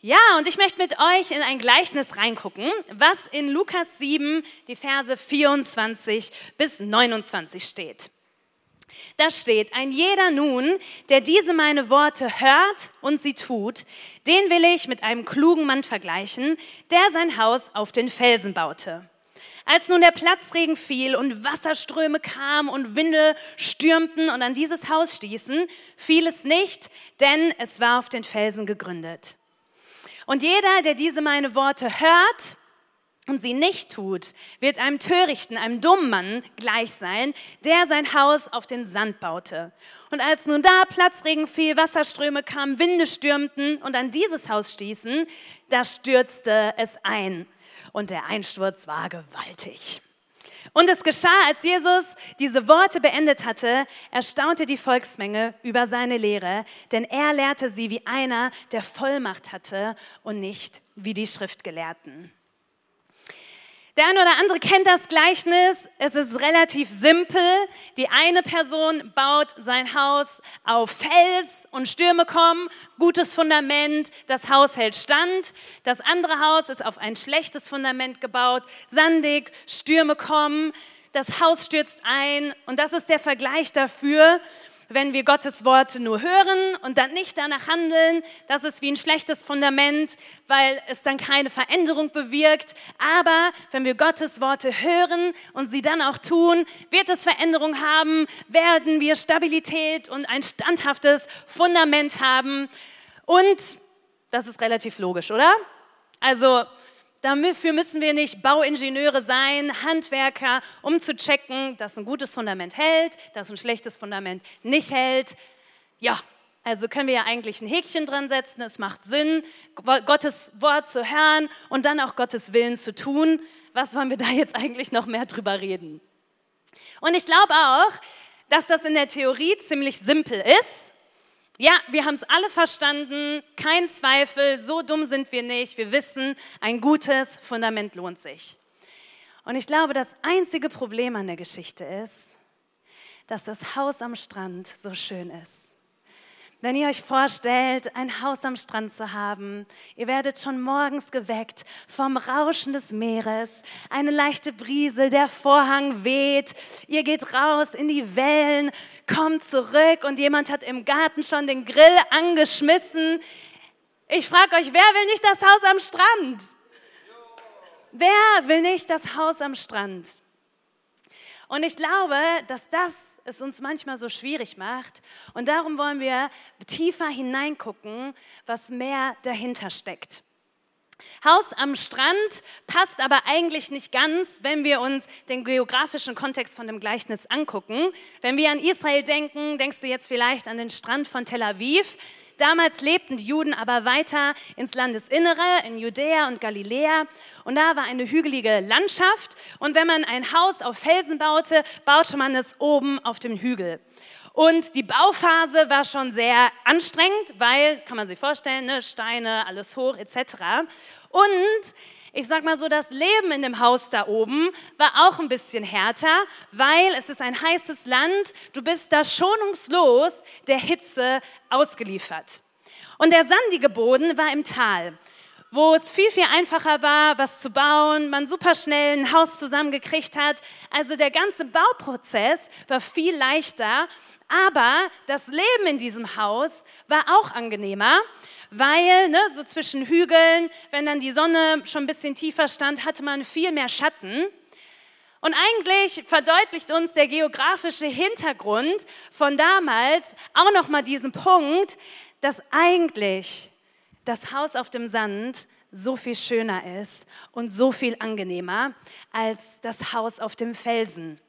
Ja, und ich möchte mit euch in ein Gleichnis reingucken, was in Lukas 7, die Verse 24 bis 29 steht. Da steht, ein jeder nun, der diese meine Worte hört und sie tut, den will ich mit einem klugen Mann vergleichen, der sein Haus auf den Felsen baute. Als nun der Platzregen fiel und Wasserströme kamen und Winde stürmten und an dieses Haus stießen, fiel es nicht, denn es war auf den Felsen gegründet. Und jeder, der diese meine Worte hört und sie nicht tut, wird einem törichten, einem dummen Mann gleich sein, der sein Haus auf den Sand baute. Und als nun da Platzregen fiel, Wasserströme kamen, Winde stürmten und an dieses Haus stießen, da stürzte es ein und der Einsturz war gewaltig. Und es geschah, als Jesus diese Worte beendet hatte, erstaunte die Volksmenge über seine Lehre, denn er lehrte sie wie einer, der Vollmacht hatte und nicht wie die Schriftgelehrten. Der eine oder andere kennt das Gleichnis. Es ist relativ simpel. Die eine Person baut sein Haus auf Fels und Stürme kommen, gutes Fundament, das Haus hält stand. Das andere Haus ist auf ein schlechtes Fundament gebaut, sandig, Stürme kommen, das Haus stürzt ein. Und das ist der Vergleich dafür, wenn wir Gottes Worte nur hören und dann nicht danach handeln, das ist wie ein schlechtes Fundament, weil es dann keine Veränderung bewirkt. Aber wenn wir Gottes Worte hören und sie dann auch tun, wird es Veränderung haben, werden wir Stabilität und ein standhaftes Fundament haben. Und das ist relativ logisch, oder? Also Dafür müssen wir nicht Bauingenieure sein, Handwerker, um zu checken, dass ein gutes Fundament hält, dass ein schlechtes Fundament nicht hält. Ja, also können wir ja eigentlich ein Häkchen dran setzen. Es macht Sinn, Gottes Wort zu hören und dann auch Gottes Willen zu tun. Was wollen wir da jetzt eigentlich noch mehr drüber reden? Und ich glaube auch, dass das in der Theorie ziemlich simpel ist ja, wir haben es alle verstanden, kein Zweifel, so dumm sind wir nicht. Wir wissen, ein gutes Fundament lohnt sich. Und ich glaube, das einzige Problem an der Geschichte ist, dass das Haus am Strand so schön ist. Wenn ihr euch vorstellt, ein Haus am Strand zu haben, ihr werdet schon morgens geweckt vom Rauschen des Meeres, eine leichte Brise, der Vorhang weht, ihr geht raus in die Wellen, kommt zurück und jemand hat im Garten schon den Grill angeschmissen. Ich frage euch, wer will nicht das Haus am Strand? Wer will nicht das Haus am Strand? Und ich glaube, dass das es uns manchmal so schwierig macht. Und darum wollen wir tiefer hineingucken, was mehr dahinter steckt. Haus am Strand passt aber eigentlich nicht ganz, wenn wir uns den geografischen Kontext von dem Gleichnis angucken. Wenn wir an Israel denken, denkst du jetzt vielleicht an den Strand von Tel Aviv. Damals lebten die Juden aber weiter ins Landesinnere, in Judäa und Galiläa. Und da war eine hügelige Landschaft. Und wenn man ein Haus auf Felsen baute, baute man es oben auf dem Hügel. Und die Bauphase war schon sehr anstrengend, weil, kann man sich vorstellen, ne, Steine, alles hoch etc. Und ich sag mal so, das Leben in dem Haus da oben war auch ein bisschen härter, weil es ist ein heißes Land. Du bist da schonungslos der Hitze ausgeliefert. Und der sandige Boden war im Tal, wo es viel, viel einfacher war, was zu bauen, man super schnell ein Haus zusammengekriegt hat. Also der ganze Bauprozess war viel leichter aber das Leben in diesem Haus war auch angenehmer, weil ne, so zwischen Hügeln, wenn dann die Sonne schon ein bisschen tiefer stand, hatte man viel mehr Schatten. Und eigentlich verdeutlicht uns der geografische Hintergrund von damals auch noch mal diesen Punkt, dass eigentlich das Haus auf dem Sand so viel schöner ist und so viel angenehmer als das Haus auf dem Felsen.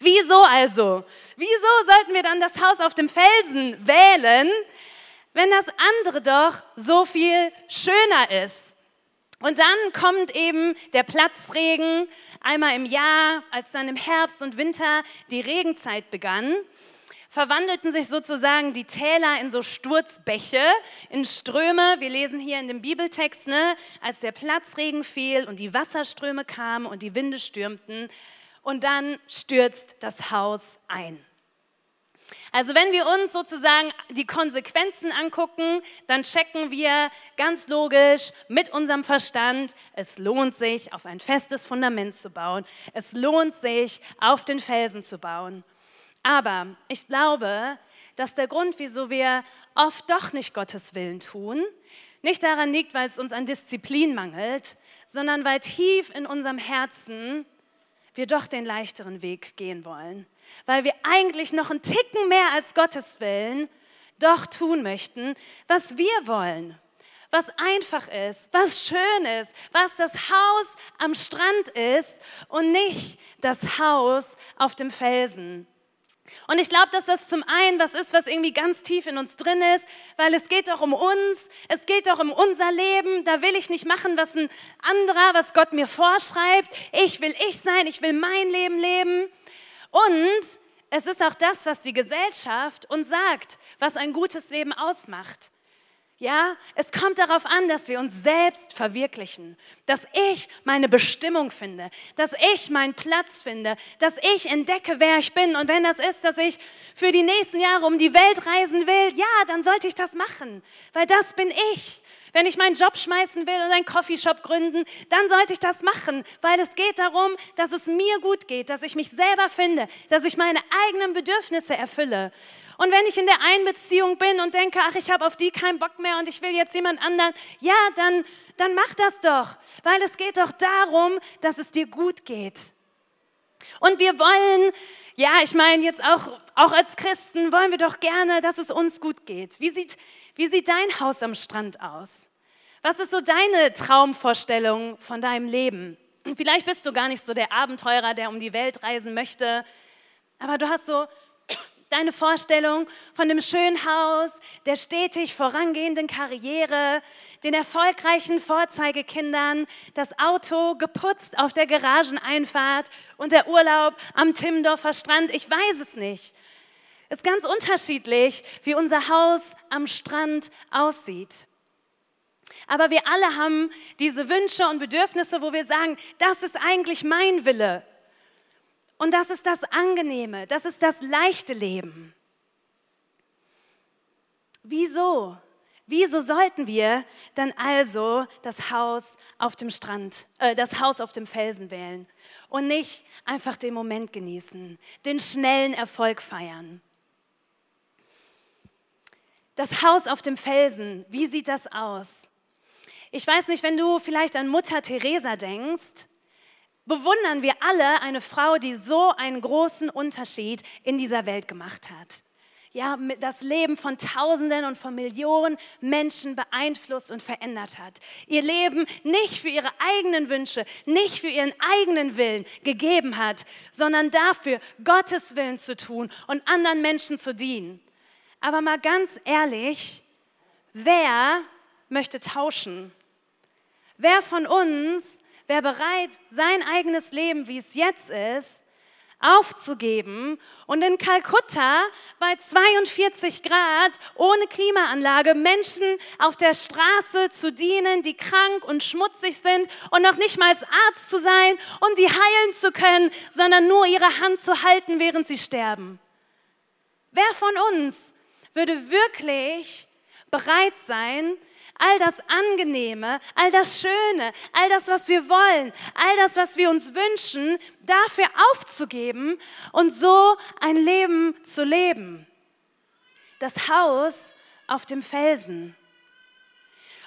Wieso also? Wieso sollten wir dann das Haus auf dem Felsen wählen, wenn das andere doch so viel schöner ist? Und dann kommt eben der Platzregen einmal im Jahr, als dann im Herbst und Winter die Regenzeit begann verwandelten sich sozusagen die Täler in so Sturzbäche, in Ströme. Wir lesen hier in dem Bibeltext, ne, als der Platzregen fiel und die Wasserströme kamen und die Winde stürmten, und dann stürzt das Haus ein. Also wenn wir uns sozusagen die Konsequenzen angucken, dann checken wir ganz logisch mit unserem Verstand, es lohnt sich, auf ein festes Fundament zu bauen. Es lohnt sich, auf den Felsen zu bauen. Aber ich glaube, dass der Grund, wieso wir oft doch nicht Gottes Willen tun, nicht daran liegt, weil es uns an Disziplin mangelt, sondern weil tief in unserem Herzen wir doch den leichteren Weg gehen wollen. Weil wir eigentlich noch einen Ticken mehr als Gottes Willen doch tun möchten, was wir wollen. Was einfach ist, was schön ist, was das Haus am Strand ist und nicht das Haus auf dem Felsen. Und ich glaube, dass das zum einen was ist, was irgendwie ganz tief in uns drin ist, weil es geht doch um uns, es geht doch um unser Leben. Da will ich nicht machen, was ein anderer, was Gott mir vorschreibt. Ich will ich sein, ich will mein Leben leben. Und es ist auch das, was die Gesellschaft uns sagt, was ein gutes Leben ausmacht. Ja, es kommt darauf an, dass wir uns selbst verwirklichen, dass ich meine Bestimmung finde, dass ich meinen Platz finde, dass ich entdecke, wer ich bin. Und wenn das ist, dass ich für die nächsten Jahre um die Welt reisen will, ja, dann sollte ich das machen, weil das bin ich. Wenn ich meinen Job schmeißen will und einen Coffeeshop gründen, dann sollte ich das machen, weil es geht darum, dass es mir gut geht, dass ich mich selber finde, dass ich meine eigenen Bedürfnisse erfülle. Und wenn ich in der Einbeziehung bin und denke, ach, ich habe auf die keinen Bock mehr und ich will jetzt jemand anderen, ja, dann, dann mach das doch, weil es geht doch darum, dass es dir gut geht. Und wir wollen, ja, ich meine jetzt auch, auch als Christen wollen wir doch gerne, dass es uns gut geht. Wie sieht, wie sieht dein Haus am Strand aus? Was ist so deine Traumvorstellung von deinem Leben? Vielleicht bist du gar nicht so der Abenteurer, der um die Welt reisen möchte, aber du hast so deine Vorstellung von dem schönen Haus, der stetig vorangehenden Karriere, den erfolgreichen Vorzeigekindern, das Auto geputzt auf der Garageneinfahrt und der Urlaub am Timmendorfer Strand. Ich weiß es nicht. Es ist ganz unterschiedlich, wie unser Haus am Strand aussieht. Aber wir alle haben diese Wünsche und Bedürfnisse, wo wir sagen, das ist eigentlich mein Wille. Und das ist das Angenehme, das ist das leichte Leben. Wieso? Wieso sollten wir dann also das Haus auf dem Strand, äh, das Haus auf dem Felsen wählen und nicht einfach den Moment genießen, den schnellen Erfolg feiern? Das Haus auf dem Felsen, wie sieht das aus? Ich weiß nicht, wenn du vielleicht an Mutter Teresa denkst, bewundern wir alle eine Frau, die so einen großen Unterschied in dieser Welt gemacht hat. Ja, das Leben von Tausenden und von Millionen Menschen beeinflusst und verändert hat. Ihr Leben nicht für ihre eigenen Wünsche, nicht für ihren eigenen Willen gegeben hat, sondern dafür, Gottes Willen zu tun und anderen Menschen zu dienen. Aber mal ganz ehrlich, wer möchte tauschen? Wer von uns wäre bereit, sein eigenes Leben, wie es jetzt ist, aufzugeben und in Kalkutta bei 42 Grad ohne Klimaanlage Menschen auf der Straße zu dienen, die krank und schmutzig sind und noch nicht mal Arzt zu sein und die heilen zu können, sondern nur ihre Hand zu halten, während sie sterben. Wer von uns würde wirklich bereit sein, all das Angenehme, all das Schöne, all das, was wir wollen, all das, was wir uns wünschen, dafür aufzugeben und so ein Leben zu leben. Das Haus auf dem Felsen.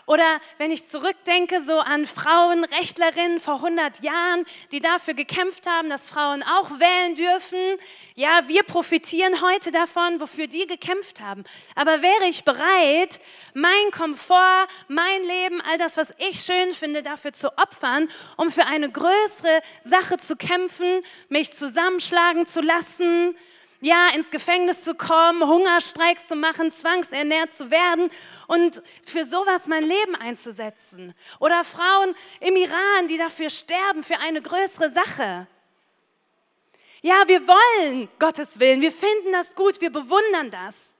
Oder wenn ich zurückdenke so an Frauenrechtlerinnen vor 100 Jahren, die dafür gekämpft haben, dass Frauen auch wählen dürfen. Ja, wir profitieren heute davon, wofür die gekämpft haben. Aber wäre ich bereit, mein Komfort, mein Leben, all das, was ich schön finde, dafür zu opfern, um für eine größere Sache zu kämpfen, mich zusammenschlagen zu lassen, ja, ins Gefängnis zu kommen, Hungerstreiks zu machen, zwangsernährt zu werden und für sowas mein Leben einzusetzen. Oder Frauen im Iran, die dafür sterben, für eine größere Sache. Ja, wir wollen Gottes Willen, wir finden das gut, wir bewundern das.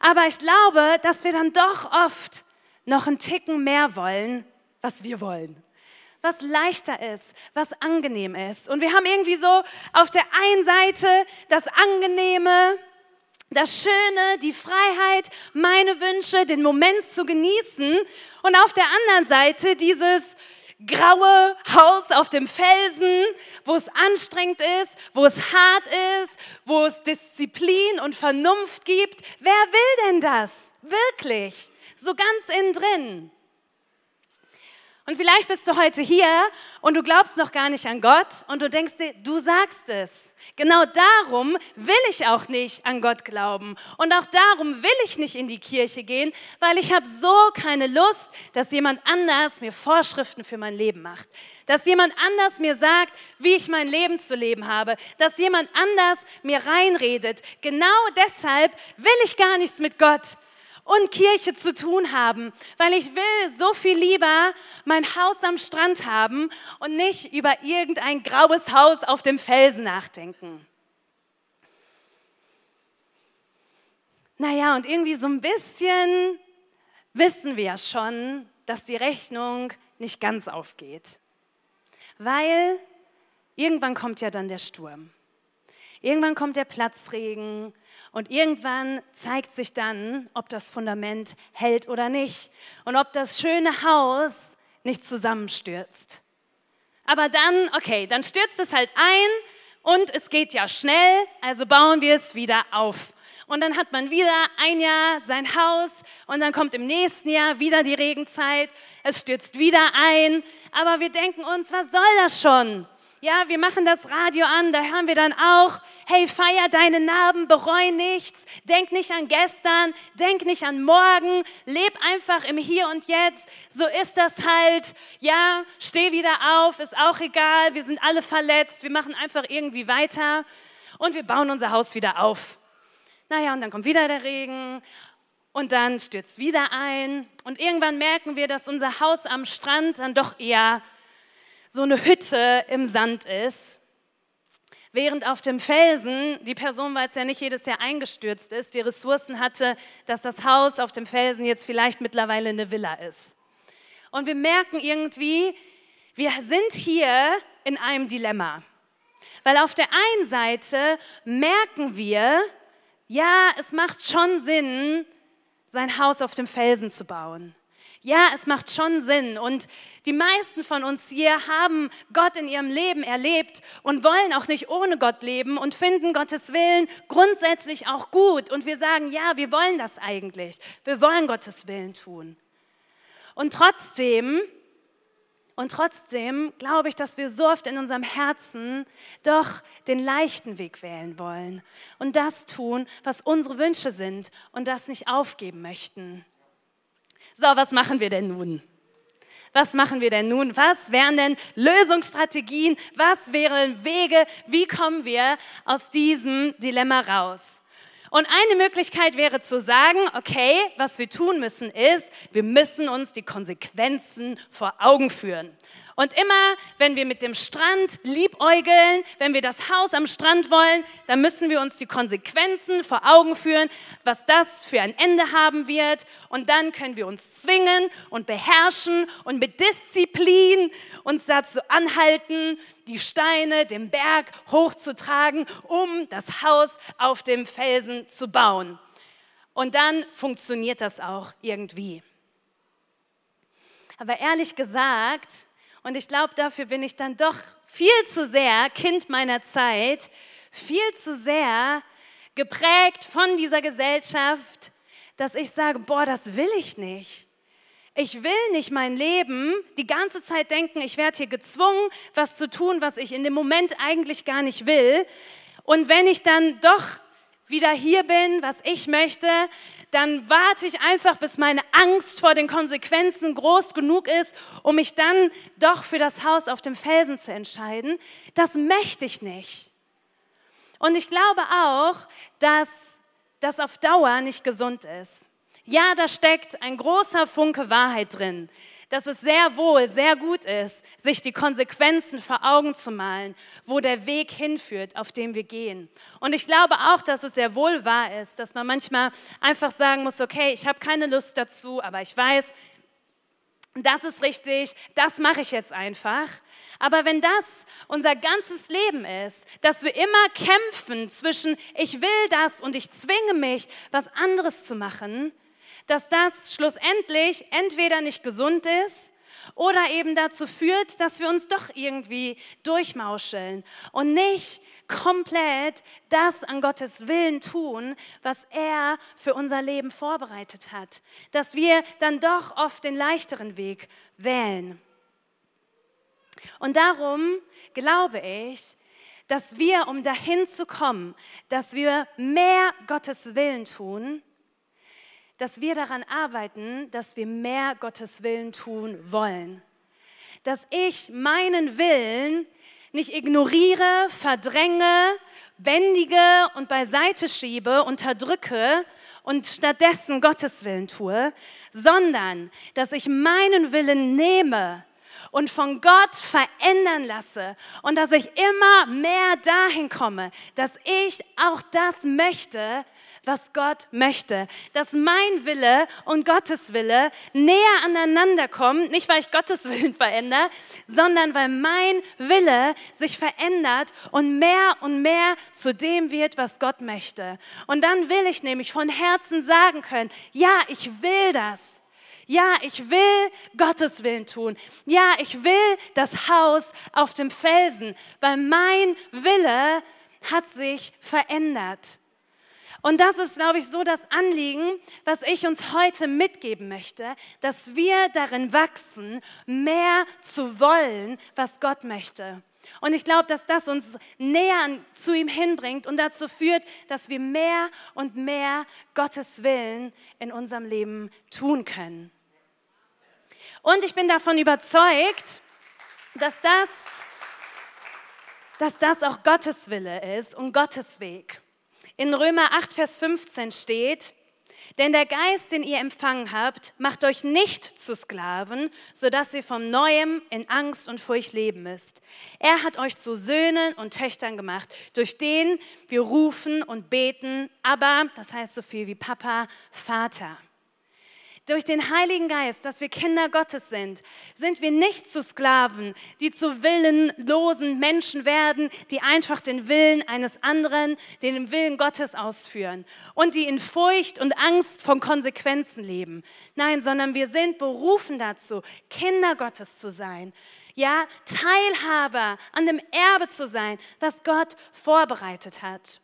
Aber ich glaube, dass wir dann doch oft noch einen Ticken mehr wollen, was wir wollen was leichter ist, was angenehm ist. Und wir haben irgendwie so auf der einen Seite das Angenehme, das Schöne, die Freiheit, meine Wünsche, den Moment zu genießen und auf der anderen Seite dieses graue Haus auf dem Felsen, wo es anstrengend ist, wo es hart ist, wo es Disziplin und Vernunft gibt. Wer will denn das? Wirklich? So ganz innen drin. Und vielleicht bist du heute hier und du glaubst noch gar nicht an Gott und du denkst dir, du sagst es. Genau darum will ich auch nicht an Gott glauben und auch darum will ich nicht in die Kirche gehen, weil ich habe so keine Lust, dass jemand anders mir Vorschriften für mein Leben macht, dass jemand anders mir sagt, wie ich mein Leben zu leben habe, dass jemand anders mir reinredet. Genau deshalb will ich gar nichts mit Gott und Kirche zu tun haben, weil ich will so viel lieber mein Haus am Strand haben und nicht über irgendein graues Haus auf dem Felsen nachdenken. Naja, und irgendwie so ein bisschen wissen wir ja schon, dass die Rechnung nicht ganz aufgeht. Weil irgendwann kommt ja dann der Sturm. Irgendwann kommt der Platzregen und irgendwann zeigt sich dann, ob das Fundament hält oder nicht und ob das schöne Haus nicht zusammenstürzt. Aber dann, okay, dann stürzt es halt ein und es geht ja schnell, also bauen wir es wieder auf. Und dann hat man wieder ein Jahr sein Haus und dann kommt im nächsten Jahr wieder die Regenzeit, es stürzt wieder ein, aber wir denken uns, was soll das schon? Ja, wir machen das Radio an, da hören wir dann auch, hey, feier deine Narben, bereu nichts, denk nicht an gestern, denk nicht an morgen, leb einfach im Hier und Jetzt. So ist das halt. Ja, steh wieder auf, ist auch egal, wir sind alle verletzt, wir machen einfach irgendwie weiter und wir bauen unser Haus wieder auf. Naja, und dann kommt wieder der Regen und dann stürzt wieder ein und irgendwann merken wir, dass unser Haus am Strand dann doch eher so eine Hütte im Sand ist, während auf dem Felsen die Person, weil es ja nicht jedes Jahr eingestürzt ist, die Ressourcen hatte, dass das Haus auf dem Felsen jetzt vielleicht mittlerweile eine Villa ist. Und wir merken irgendwie, wir sind hier in einem Dilemma. Weil auf der einen Seite merken wir, ja, es macht schon Sinn, sein Haus auf dem Felsen zu bauen. Ja, es macht schon Sinn. Und die meisten von uns hier haben Gott in ihrem Leben erlebt und wollen auch nicht ohne Gott leben und finden Gottes Willen grundsätzlich auch gut. Und wir sagen, ja, wir wollen das eigentlich. Wir wollen Gottes Willen tun. Und trotzdem, und trotzdem glaube ich, dass wir so oft in unserem Herzen doch den leichten Weg wählen wollen und das tun, was unsere Wünsche sind und das nicht aufgeben möchten. So, was machen wir denn nun? Was machen wir denn nun? Was wären denn Lösungsstrategien? Was wären Wege? Wie kommen wir aus diesem Dilemma raus? Und eine Möglichkeit wäre zu sagen, okay, was wir tun müssen ist, wir müssen uns die Konsequenzen vor Augen führen. Und immer, wenn wir mit dem Strand liebäugeln, wenn wir das Haus am Strand wollen, dann müssen wir uns die Konsequenzen vor Augen führen, was das für ein Ende haben wird. Und dann können wir uns zwingen und beherrschen und mit Disziplin uns dazu anhalten, die Steine den Berg hochzutragen, um das Haus auf dem Felsen zu bauen. Und dann funktioniert das auch irgendwie. Aber ehrlich gesagt, und ich glaube, dafür bin ich dann doch viel zu sehr Kind meiner Zeit, viel zu sehr geprägt von dieser Gesellschaft, dass ich sage, boah, das will ich nicht. Ich will nicht mein Leben die ganze Zeit denken, ich werde hier gezwungen, was zu tun, was ich in dem Moment eigentlich gar nicht will. Und wenn ich dann doch wieder hier bin, was ich möchte, dann warte ich einfach, bis meine Angst vor den Konsequenzen groß genug ist, um mich dann doch für das Haus auf dem Felsen zu entscheiden. Das möchte ich nicht. Und ich glaube auch, dass das auf Dauer nicht gesund ist. Ja, da steckt ein großer Funke Wahrheit drin dass es sehr wohl, sehr gut ist, sich die Konsequenzen vor Augen zu malen, wo der Weg hinführt, auf dem wir gehen. Und ich glaube auch, dass es sehr wohl wahr ist, dass man manchmal einfach sagen muss, okay, ich habe keine Lust dazu, aber ich weiß, das ist richtig, das mache ich jetzt einfach. Aber wenn das unser ganzes Leben ist, dass wir immer kämpfen zwischen ich will das und ich zwinge mich, was anderes zu machen, dass das schlussendlich entweder nicht gesund ist oder eben dazu führt, dass wir uns doch irgendwie durchmauscheln und nicht komplett das an Gottes Willen tun, was er für unser Leben vorbereitet hat. Dass wir dann doch oft den leichteren Weg wählen. Und darum glaube ich, dass wir, um dahin zu kommen, dass wir mehr Gottes Willen tun, dass wir daran arbeiten, dass wir mehr Gottes Willen tun wollen. Dass ich meinen Willen nicht ignoriere, verdränge, bändige und beiseite schiebe, unterdrücke und stattdessen Gottes Willen tue, sondern dass ich meinen Willen nehme und von Gott verändern lasse und dass ich immer mehr dahin komme, dass ich auch das möchte, was Gott möchte. Dass mein Wille und Gottes Wille näher aneinander kommen, nicht weil ich Gottes Willen verändere, sondern weil mein Wille sich verändert und mehr und mehr zu dem wird, was Gott möchte. Und dann will ich nämlich von Herzen sagen können, ja, ich will das. Ja, ich will Gottes Willen tun. Ja, ich will das Haus auf dem Felsen, weil mein Wille hat sich verändert. Und das ist, glaube ich, so das Anliegen, was ich uns heute mitgeben möchte, dass wir darin wachsen, mehr zu wollen, was Gott möchte. Und ich glaube, dass das uns näher zu ihm hinbringt und dazu führt, dass wir mehr und mehr Gottes Willen in unserem Leben tun können. Und ich bin davon überzeugt, dass das, dass das auch Gottes Wille ist und Gottes Weg. In Römer 8, Vers 15 steht, denn der Geist, den ihr empfangen habt, macht euch nicht zu Sklaven, sodass ihr vom Neuem in Angst und Furcht leben müsst. Er hat euch zu Söhnen und Töchtern gemacht, durch den wir rufen und beten, aber, das heißt so viel wie Papa, Vater durch den Heiligen Geist, dass wir Kinder Gottes sind, sind wir nicht zu Sklaven, die zu willenlosen Menschen werden, die einfach den Willen eines anderen, den Willen Gottes ausführen und die in Furcht und Angst von Konsequenzen leben. Nein, sondern wir sind berufen dazu, Kinder Gottes zu sein. Ja, Teilhaber an dem Erbe zu sein, was Gott vorbereitet hat.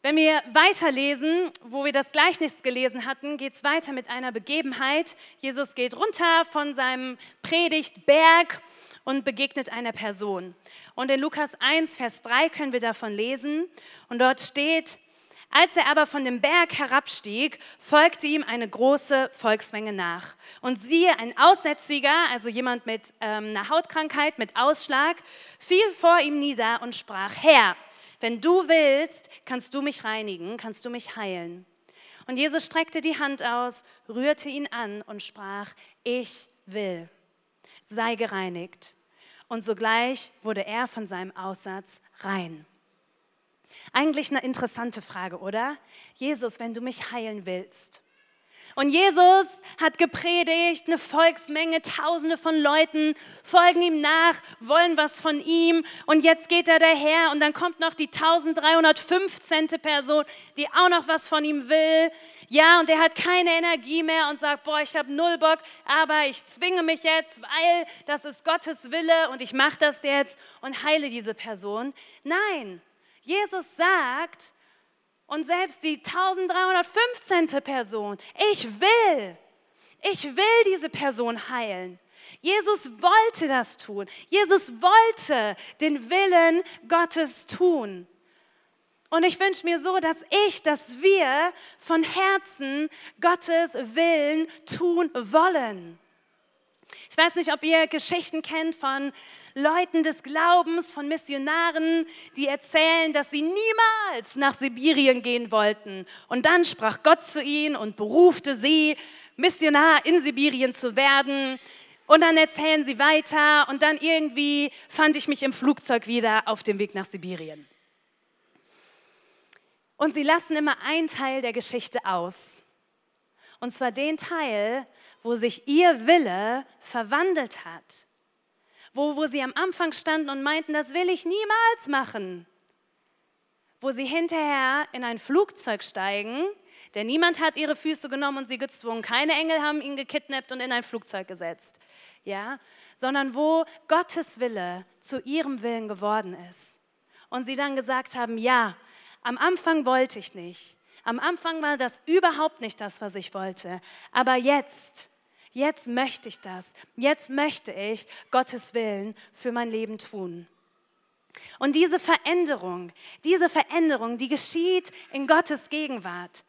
Wenn wir weiterlesen, wo wir das Gleichnis gelesen hatten, geht es weiter mit einer Begebenheit. Jesus geht runter von seinem Predigtberg und begegnet einer Person. Und in Lukas 1, Vers 3 können wir davon lesen. Und dort steht, als er aber von dem Berg herabstieg, folgte ihm eine große Volksmenge nach. Und siehe, ein Aussätziger, also jemand mit ähm, einer Hautkrankheit, mit Ausschlag, fiel vor ihm nieder und sprach, Herr, wenn du willst, kannst du mich reinigen, kannst du mich heilen. Und Jesus streckte die Hand aus, rührte ihn an und sprach, ich will, sei gereinigt. Und sogleich wurde er von seinem Aussatz rein. Eigentlich eine interessante Frage, oder? Jesus, wenn du mich heilen willst, und Jesus hat gepredigt, eine Volksmenge, tausende von Leuten folgen ihm nach, wollen was von ihm. Und jetzt geht er daher und dann kommt noch die 1315. Person, die auch noch was von ihm will. Ja, und er hat keine Energie mehr und sagt, boah, ich habe null Bock, aber ich zwinge mich jetzt, weil das ist Gottes Wille und ich mache das jetzt und heile diese Person. Nein, Jesus sagt, und selbst die 1315. Person, ich will, ich will diese Person heilen. Jesus wollte das tun. Jesus wollte den Willen Gottes tun. Und ich wünsche mir so, dass ich, dass wir von Herzen Gottes Willen tun wollen. Ich weiß nicht, ob ihr Geschichten kennt von Leuten des Glaubens, von Missionaren, die erzählen, dass sie niemals nach Sibirien gehen wollten. Und dann sprach Gott zu ihnen und berufte sie, Missionar in Sibirien zu werden. Und dann erzählen sie weiter und dann irgendwie fand ich mich im Flugzeug wieder auf dem Weg nach Sibirien. Und sie lassen immer einen Teil der Geschichte aus. Und zwar den Teil, wo sich ihr Wille verwandelt hat. Wo, wo sie am Anfang standen und meinten, das will ich niemals machen. Wo sie hinterher in ein Flugzeug steigen, denn niemand hat ihre Füße genommen und sie gezwungen. Keine Engel haben ihn gekidnappt und in ein Flugzeug gesetzt. Ja, sondern wo Gottes Wille zu ihrem Willen geworden ist. Und sie dann gesagt haben, ja, am Anfang wollte ich nicht. Am Anfang war das überhaupt nicht das, was ich wollte. Aber jetzt, jetzt möchte ich das. Jetzt möchte ich Gottes Willen für mein Leben tun. Und diese Veränderung, diese Veränderung, die geschieht in Gottes Gegenwart.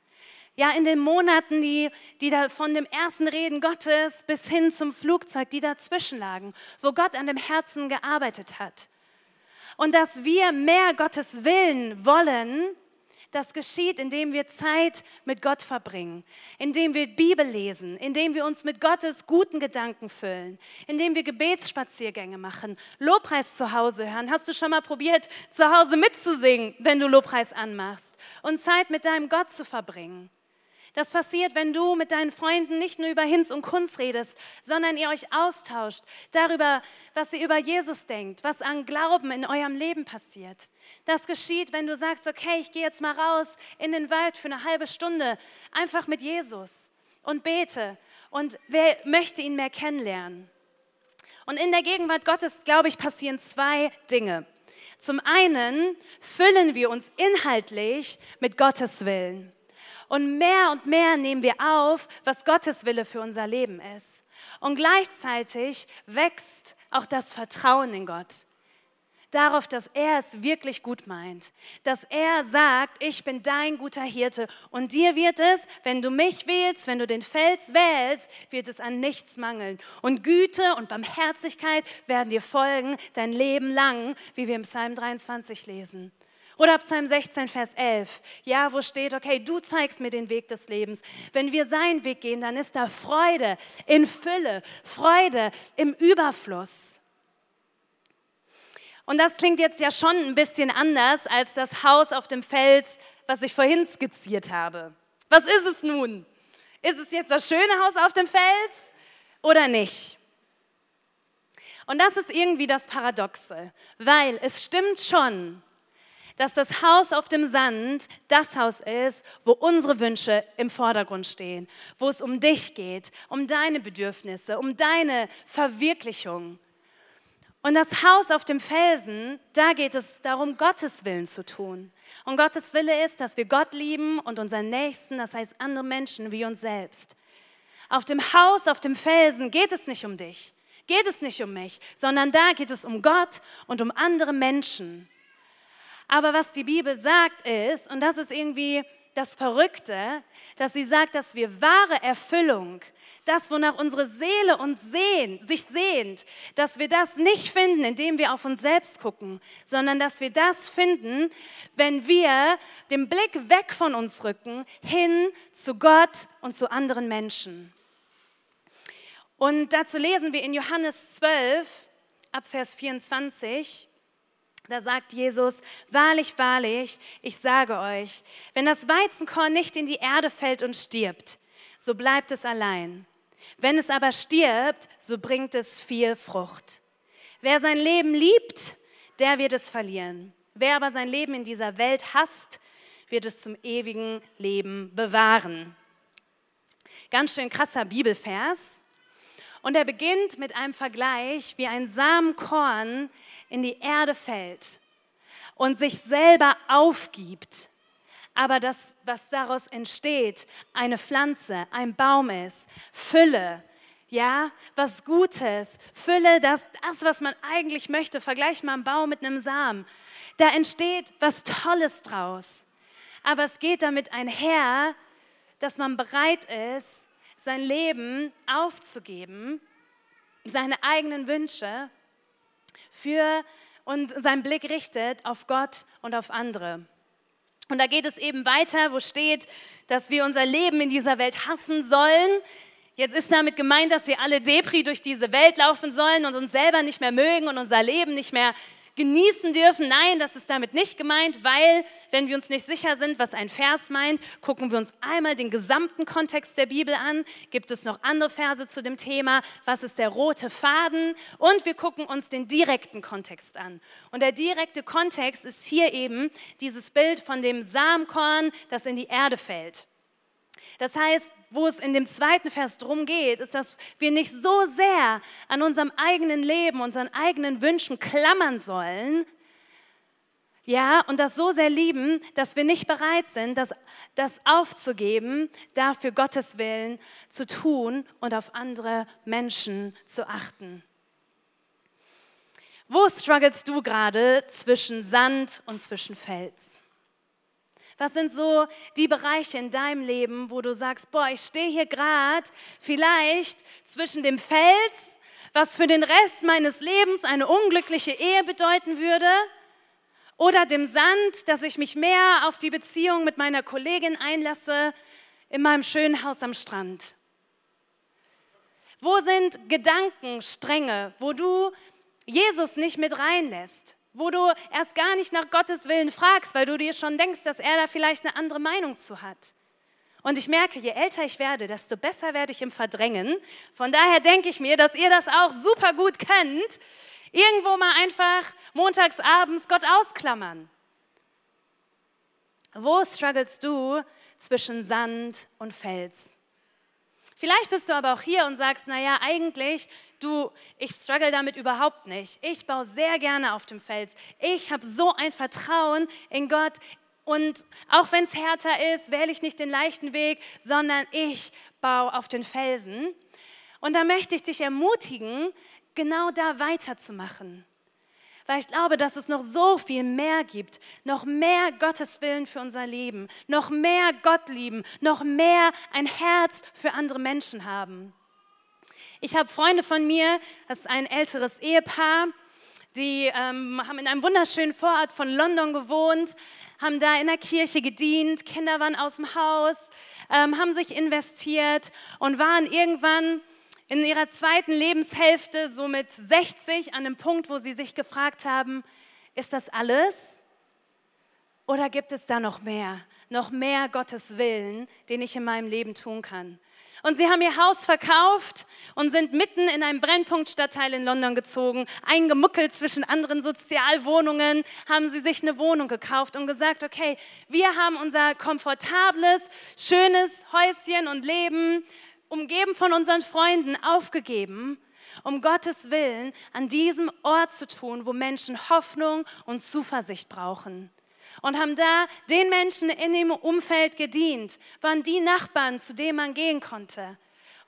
Ja, in den Monaten, die, die da von dem ersten Reden Gottes bis hin zum Flugzeug, die dazwischen lagen, wo Gott an dem Herzen gearbeitet hat. Und dass wir mehr Gottes Willen wollen, das geschieht, indem wir Zeit mit Gott verbringen, indem wir Bibel lesen, indem wir uns mit Gottes guten Gedanken füllen, indem wir Gebetsspaziergänge machen, Lobpreis zu Hause hören. Hast du schon mal probiert, zu Hause mitzusingen, wenn du Lobpreis anmachst und Zeit mit deinem Gott zu verbringen? Das passiert, wenn du mit deinen Freunden nicht nur über Hinz und Kunst redest, sondern ihr euch austauscht darüber, was ihr über Jesus denkt, was an Glauben in eurem Leben passiert. Das geschieht, wenn du sagst, okay, ich gehe jetzt mal raus in den Wald für eine halbe Stunde, einfach mit Jesus und bete. Und wer möchte ihn mehr kennenlernen? Und in der Gegenwart Gottes, glaube ich, passieren zwei Dinge. Zum einen füllen wir uns inhaltlich mit Gottes Willen. Und mehr und mehr nehmen wir auf, was Gottes Wille für unser Leben ist. Und gleichzeitig wächst auch das Vertrauen in Gott. Darauf, dass er es wirklich gut meint. Dass er sagt, ich bin dein guter Hirte und dir wird es, wenn du mich wählst, wenn du den Fels wählst, wird es an nichts mangeln. Und Güte und Barmherzigkeit werden dir folgen dein Leben lang, wie wir im Psalm 23 lesen. Oder Psalm 16, Vers 11, ja, wo steht, okay, du zeigst mir den Weg des Lebens. Wenn wir seinen Weg gehen, dann ist da Freude in Fülle, Freude im Überfluss. Und das klingt jetzt ja schon ein bisschen anders als das Haus auf dem Fels, was ich vorhin skizziert habe. Was ist es nun? Ist es jetzt das schöne Haus auf dem Fels oder nicht? Und das ist irgendwie das Paradoxe, weil es stimmt schon, dass das Haus auf dem Sand das Haus ist, wo unsere Wünsche im Vordergrund stehen, wo es um dich geht, um deine Bedürfnisse, um deine Verwirklichung. Und das Haus auf dem Felsen, da geht es darum, Gottes Willen zu tun. Und Gottes Wille ist, dass wir Gott lieben und unseren Nächsten, das heißt andere Menschen wie uns selbst. Auf dem Haus, auf dem Felsen geht es nicht um dich, geht es nicht um mich, sondern da geht es um Gott und um andere Menschen. Aber was die Bibel sagt ist, und das ist irgendwie das Verrückte, dass sie sagt, dass wir wahre Erfüllung, das, wonach unsere Seele uns sehnt, sich sehnt, dass wir das nicht finden, indem wir auf uns selbst gucken, sondern dass wir das finden, wenn wir den Blick weg von uns rücken, hin zu Gott und zu anderen Menschen. Und dazu lesen wir in Johannes 12, ab Vers 24, da sagt Jesus, wahrlich, wahrlich, ich sage euch, wenn das Weizenkorn nicht in die Erde fällt und stirbt, so bleibt es allein. Wenn es aber stirbt, so bringt es viel Frucht. Wer sein Leben liebt, der wird es verlieren. Wer aber sein Leben in dieser Welt hasst, wird es zum ewigen Leben bewahren. Ganz schön krasser Bibelvers. Und er beginnt mit einem Vergleich, wie ein Samenkorn in die Erde fällt und sich selber aufgibt, aber das, was daraus entsteht, eine Pflanze, ein Baum ist, Fülle, ja, was Gutes, Fülle, das, das, was man eigentlich möchte. Vergleich mal einen Baum mit einem Samen. Da entsteht was Tolles draus. Aber es geht damit einher, dass man bereit ist, sein Leben aufzugeben, seine eigenen Wünsche für und seinen Blick richtet auf Gott und auf andere. Und da geht es eben weiter, wo steht, dass wir unser Leben in dieser Welt hassen sollen. Jetzt ist damit gemeint, dass wir alle Depri durch diese Welt laufen sollen und uns selber nicht mehr mögen und unser Leben nicht mehr genießen dürfen. Nein, das ist damit nicht gemeint, weil, wenn wir uns nicht sicher sind, was ein Vers meint, gucken wir uns einmal den gesamten Kontext der Bibel an. Gibt es noch andere Verse zu dem Thema? Was ist der rote Faden? Und wir gucken uns den direkten Kontext an. Und der direkte Kontext ist hier eben dieses Bild von dem Samenkorn, das in die Erde fällt. Das heißt, wo es in dem zweiten Vers drum geht, ist, dass wir nicht so sehr an unserem eigenen Leben, unseren eigenen Wünschen klammern sollen, ja, und das so sehr lieben, dass wir nicht bereit sind, das, das aufzugeben, dafür Gottes Willen zu tun und auf andere Menschen zu achten. Wo strugglest du gerade zwischen Sand und zwischen Fels? Was sind so die Bereiche in deinem Leben, wo du sagst, boah, ich stehe hier gerade vielleicht zwischen dem Fels, was für den Rest meines Lebens eine unglückliche Ehe bedeuten würde, oder dem Sand, dass ich mich mehr auf die Beziehung mit meiner Kollegin einlasse in meinem schönen Haus am Strand. Wo sind Gedankenstränge, wo du Jesus nicht mit reinlässt? Wo du erst gar nicht nach Gottes Willen fragst, weil du dir schon denkst, dass er da vielleicht eine andere Meinung zu hat. Und ich merke, je älter ich werde, desto besser werde ich im Verdrängen. Von daher denke ich mir, dass ihr das auch super gut könnt. Irgendwo mal einfach montags abends Gott ausklammern. Wo strugglest du zwischen Sand und Fels? Vielleicht bist du aber auch hier und sagst, naja, eigentlich, du, ich struggle damit überhaupt nicht. Ich baue sehr gerne auf dem Fels. Ich habe so ein Vertrauen in Gott. Und auch wenn es härter ist, wähle ich nicht den leichten Weg, sondern ich baue auf den Felsen. Und da möchte ich dich ermutigen, genau da weiterzumachen weil ich glaube, dass es noch so viel mehr gibt, noch mehr Gottes Willen für unser Leben, noch mehr Gott lieben, noch mehr ein Herz für andere Menschen haben. Ich habe Freunde von mir, das ist ein älteres Ehepaar, die ähm, haben in einem wunderschönen Vorort von London gewohnt, haben da in der Kirche gedient, Kinder waren aus dem Haus, ähm, haben sich investiert und waren irgendwann in ihrer zweiten Lebenshälfte, so mit 60, an dem Punkt, wo sie sich gefragt haben, ist das alles? Oder gibt es da noch mehr? Noch mehr Gottes Willen, den ich in meinem Leben tun kann? Und sie haben ihr Haus verkauft und sind mitten in einem Brennpunktstadtteil in London gezogen, eingemuckelt zwischen anderen Sozialwohnungen, haben sie sich eine Wohnung gekauft und gesagt, okay, wir haben unser komfortables, schönes Häuschen und Leben umgeben von unseren Freunden, aufgegeben, um Gottes Willen an diesem Ort zu tun, wo Menschen Hoffnung und Zuversicht brauchen. Und haben da den Menschen in dem Umfeld gedient, waren die Nachbarn, zu denen man gehen konnte.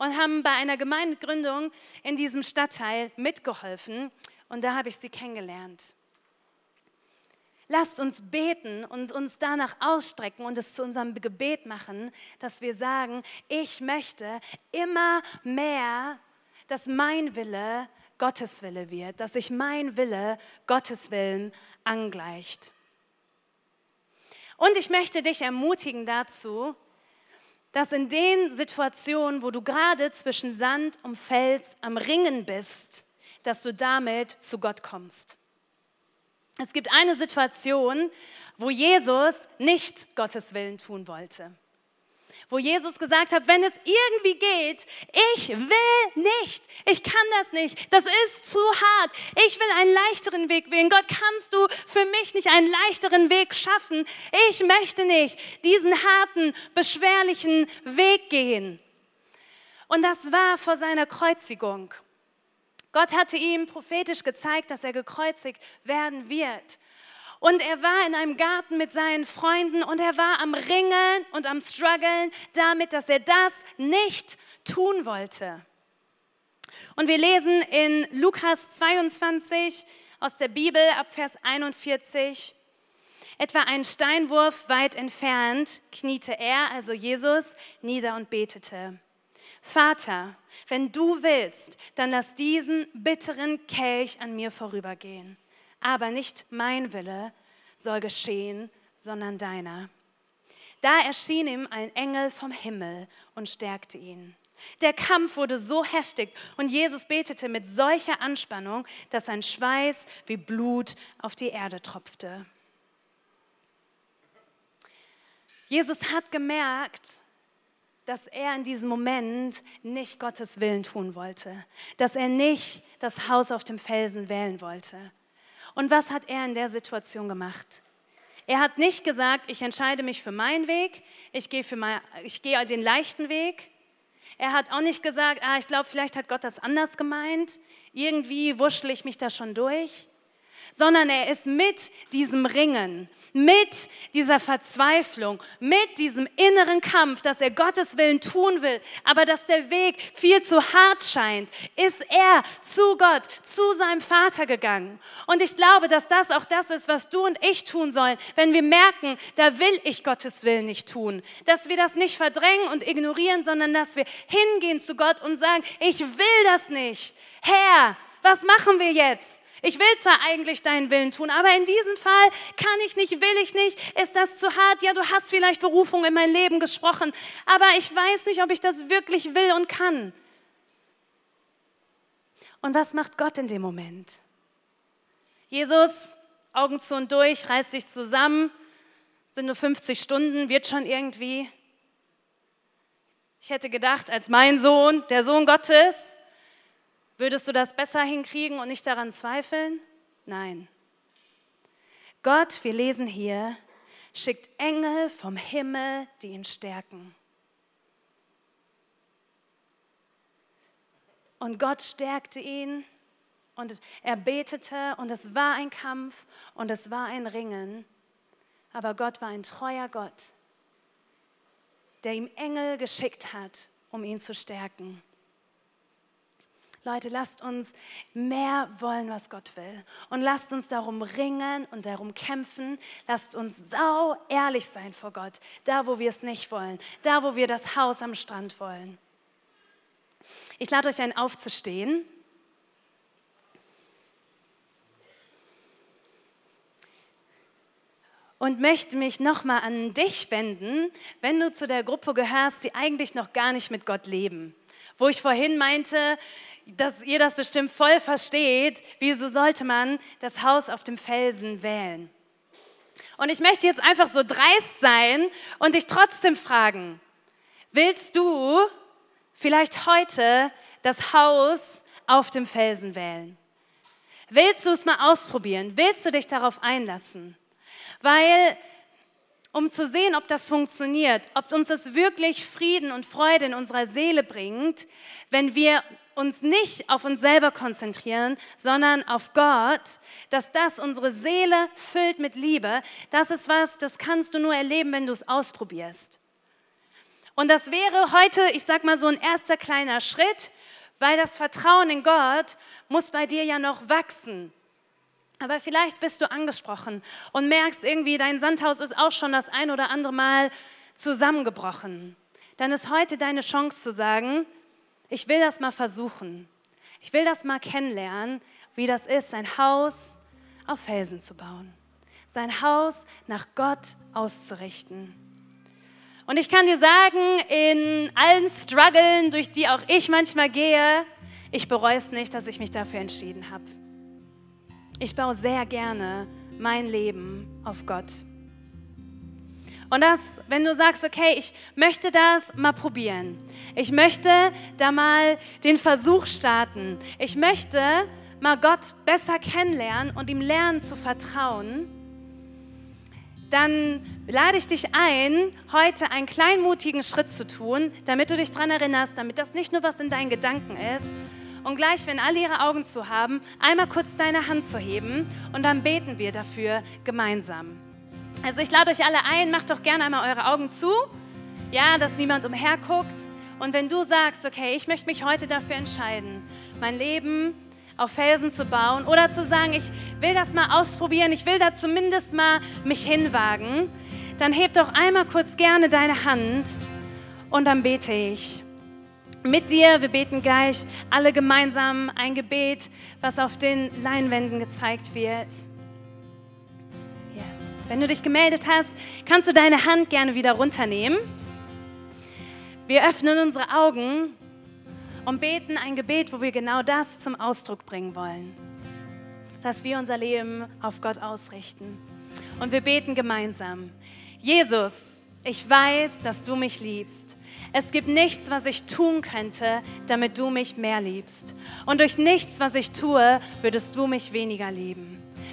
Und haben bei einer Gemeindegründung in diesem Stadtteil mitgeholfen. Und da habe ich sie kennengelernt. Lasst uns beten und uns danach ausstrecken und es zu unserem Gebet machen, dass wir sagen, ich möchte immer mehr, dass mein Wille Gottes Wille wird, dass sich mein Wille Gottes Willen angleicht. Und ich möchte dich ermutigen dazu, dass in den Situationen, wo du gerade zwischen Sand und Fels am Ringen bist, dass du damit zu Gott kommst. Es gibt eine Situation, wo Jesus nicht Gottes Willen tun wollte. Wo Jesus gesagt hat, wenn es irgendwie geht, ich will nicht, ich kann das nicht, das ist zu hart, ich will einen leichteren Weg wählen. Gott, kannst du für mich nicht einen leichteren Weg schaffen? Ich möchte nicht diesen harten, beschwerlichen Weg gehen. Und das war vor seiner Kreuzigung. Gott hatte ihm prophetisch gezeigt, dass er gekreuzigt werden wird. Und er war in einem Garten mit seinen Freunden und er war am Ringen und am Struggeln damit, dass er das nicht tun wollte. Und wir lesen in Lukas 22 aus der Bibel ab Vers 41, etwa einen Steinwurf weit entfernt, kniete er, also Jesus, nieder und betete. Vater, wenn du willst, dann lass diesen bitteren Kelch an mir vorübergehen. Aber nicht mein Wille soll geschehen, sondern deiner. Da erschien ihm ein Engel vom Himmel und stärkte ihn. Der Kampf wurde so heftig und Jesus betete mit solcher Anspannung, dass sein Schweiß wie Blut auf die Erde tropfte. Jesus hat gemerkt, dass er in diesem Moment nicht Gottes Willen tun wollte, dass er nicht das Haus auf dem Felsen wählen wollte. Und was hat er in der Situation gemacht? Er hat nicht gesagt, ich entscheide mich für meinen Weg, ich gehe, für mein, ich gehe den leichten Weg. Er hat auch nicht gesagt, ah, ich glaube, vielleicht hat Gott das anders gemeint, irgendwie wurschtle ich mich da schon durch sondern er ist mit diesem Ringen, mit dieser Verzweiflung, mit diesem inneren Kampf, dass er Gottes Willen tun will, aber dass der Weg viel zu hart scheint, ist er zu Gott, zu seinem Vater gegangen. Und ich glaube, dass das auch das ist, was du und ich tun sollen, wenn wir merken, da will ich Gottes Willen nicht tun. Dass wir das nicht verdrängen und ignorieren, sondern dass wir hingehen zu Gott und sagen, ich will das nicht. Herr, was machen wir jetzt? Ich will zwar eigentlich deinen Willen tun, aber in diesem Fall kann ich nicht, will ich nicht. Ist das zu hart? Ja, du hast vielleicht Berufung in mein Leben gesprochen, aber ich weiß nicht, ob ich das wirklich will und kann. Und was macht Gott in dem Moment? Jesus, Augen zu und durch, reißt sich zusammen, sind nur 50 Stunden, wird schon irgendwie. Ich hätte gedacht, als mein Sohn, der Sohn Gottes, Würdest du das besser hinkriegen und nicht daran zweifeln? Nein. Gott, wir lesen hier, schickt Engel vom Himmel, die ihn stärken. Und Gott stärkte ihn und er betete und es war ein Kampf und es war ein Ringen. Aber Gott war ein treuer Gott, der ihm Engel geschickt hat, um ihn zu stärken. Leute, lasst uns mehr wollen, was Gott will. Und lasst uns darum ringen und darum kämpfen. Lasst uns sau ehrlich sein vor Gott, da wo wir es nicht wollen, da wo wir das Haus am Strand wollen. Ich lade euch ein, aufzustehen. und möchte mich nochmal an dich wenden, wenn du zu der Gruppe gehörst, die eigentlich noch gar nicht mit Gott leben. Wo ich vorhin meinte, dass ihr das bestimmt voll versteht, wieso sollte man das Haus auf dem Felsen wählen. Und ich möchte jetzt einfach so dreist sein und dich trotzdem fragen, willst du vielleicht heute das Haus auf dem Felsen wählen? Willst du es mal ausprobieren? Willst du dich darauf einlassen? Weil um zu sehen, ob das funktioniert, ob uns das wirklich Frieden und Freude in unserer Seele bringt, wenn wir uns nicht auf uns selber konzentrieren, sondern auf Gott, dass das unsere Seele füllt mit Liebe, das ist was, das kannst du nur erleben, wenn du es ausprobierst. Und das wäre heute, ich sag mal so ein erster kleiner Schritt, weil das Vertrauen in Gott muss bei dir ja noch wachsen. Aber vielleicht bist du angesprochen und merkst irgendwie, dein Sandhaus ist auch schon das ein oder andere Mal zusammengebrochen. Dann ist heute deine Chance zu sagen, ich will das mal versuchen. Ich will das mal kennenlernen, wie das ist, sein Haus auf Felsen zu bauen. Sein Haus nach Gott auszurichten. Und ich kann dir sagen, in allen Struggeln, durch die auch ich manchmal gehe, ich bereue es nicht, dass ich mich dafür entschieden habe. Ich baue sehr gerne mein Leben auf Gott. Und das, wenn du sagst, okay, ich möchte das mal probieren. Ich möchte da mal den Versuch starten. Ich möchte mal Gott besser kennenlernen und ihm lernen zu vertrauen. Dann lade ich dich ein, heute einen kleinmutigen Schritt zu tun, damit du dich daran erinnerst, damit das nicht nur was in deinen Gedanken ist. Und gleich, wenn alle ihre Augen zu haben, einmal kurz deine Hand zu heben und dann beten wir dafür gemeinsam. Also ich lade euch alle ein, macht doch gerne einmal eure Augen zu, ja, dass niemand umherguckt. Und wenn du sagst, okay, ich möchte mich heute dafür entscheiden, mein Leben auf Felsen zu bauen oder zu sagen, ich will das mal ausprobieren, ich will da zumindest mal mich hinwagen, dann heb doch einmal kurz gerne deine Hand und dann bete ich mit dir. Wir beten gleich alle gemeinsam ein Gebet, was auf den Leinwänden gezeigt wird. Wenn du dich gemeldet hast, kannst du deine Hand gerne wieder runternehmen. Wir öffnen unsere Augen und beten ein Gebet, wo wir genau das zum Ausdruck bringen wollen. Dass wir unser Leben auf Gott ausrichten. Und wir beten gemeinsam. Jesus, ich weiß, dass du mich liebst. Es gibt nichts, was ich tun könnte, damit du mich mehr liebst. Und durch nichts, was ich tue, würdest du mich weniger lieben.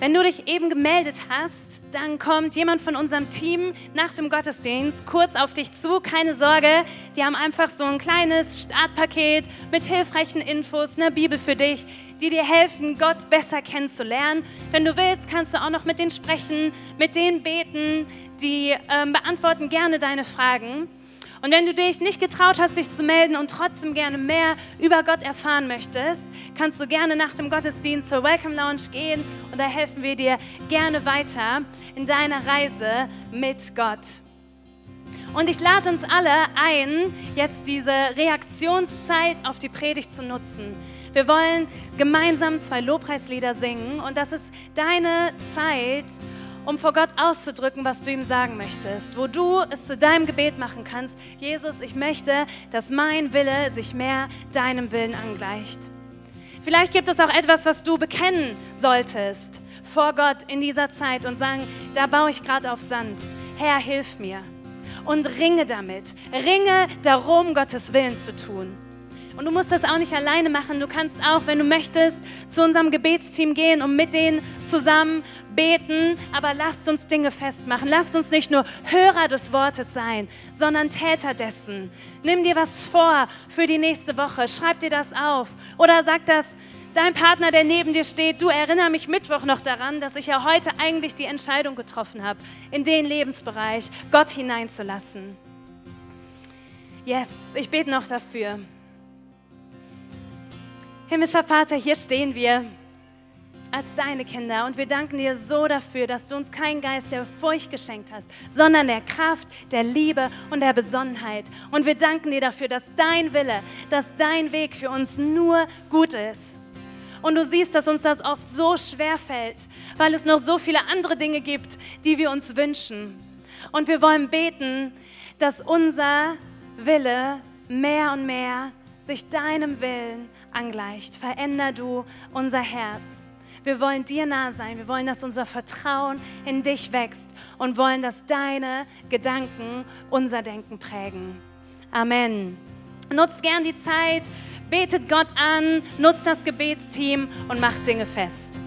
Wenn du dich eben gemeldet hast, dann kommt jemand von unserem Team nach dem Gottesdienst kurz auf dich zu. Keine Sorge, die haben einfach so ein kleines Startpaket mit hilfreichen Infos, eine Bibel für dich, die dir helfen, Gott besser kennenzulernen. Wenn du willst, kannst du auch noch mit denen sprechen, mit denen beten, die ähm, beantworten gerne deine Fragen. Und wenn du dich nicht getraut hast, dich zu melden und trotzdem gerne mehr über Gott erfahren möchtest, kannst du gerne nach dem Gottesdienst zur Welcome Lounge gehen und da helfen wir dir gerne weiter in deiner Reise mit Gott. Und ich lade uns alle ein, jetzt diese Reaktionszeit auf die Predigt zu nutzen. Wir wollen gemeinsam zwei Lobpreislieder singen und das ist deine Zeit, um vor Gott auszudrücken, was du ihm sagen möchtest, wo du es zu deinem Gebet machen kannst. Jesus, ich möchte, dass mein Wille sich mehr deinem Willen angleicht. Vielleicht gibt es auch etwas, was du bekennen solltest vor Gott in dieser Zeit und sagen, da baue ich gerade auf Sand. Herr, hilf mir. Und ringe damit. Ringe darum, Gottes Willen zu tun. Und du musst das auch nicht alleine machen. Du kannst auch, wenn du möchtest, zu unserem Gebetsteam gehen und mit denen zusammen beten, aber lasst uns Dinge festmachen. Lasst uns nicht nur Hörer des Wortes sein, sondern Täter dessen. Nimm dir was vor für die nächste Woche. Schreib dir das auf. Oder sag das dein Partner, der neben dir steht, du erinner mich Mittwoch noch daran, dass ich ja heute eigentlich die Entscheidung getroffen habe, in den Lebensbereich Gott hineinzulassen. Yes, ich bete noch dafür. Himmlischer Vater, hier stehen wir als deine Kinder. Und wir danken dir so dafür, dass du uns keinen Geist der Furcht geschenkt hast, sondern der Kraft, der Liebe und der Besonnenheit. Und wir danken dir dafür, dass dein Wille, dass dein Weg für uns nur gut ist. Und du siehst, dass uns das oft so schwer fällt, weil es noch so viele andere Dinge gibt, die wir uns wünschen. Und wir wollen beten, dass unser Wille mehr und mehr sich deinem Willen angleicht. Veränder du unser Herz. Wir wollen dir nah sein. Wir wollen, dass unser Vertrauen in dich wächst und wollen, dass deine Gedanken unser Denken prägen. Amen. Nutzt gern die Zeit, betet Gott an, nutzt das Gebetsteam und macht Dinge fest.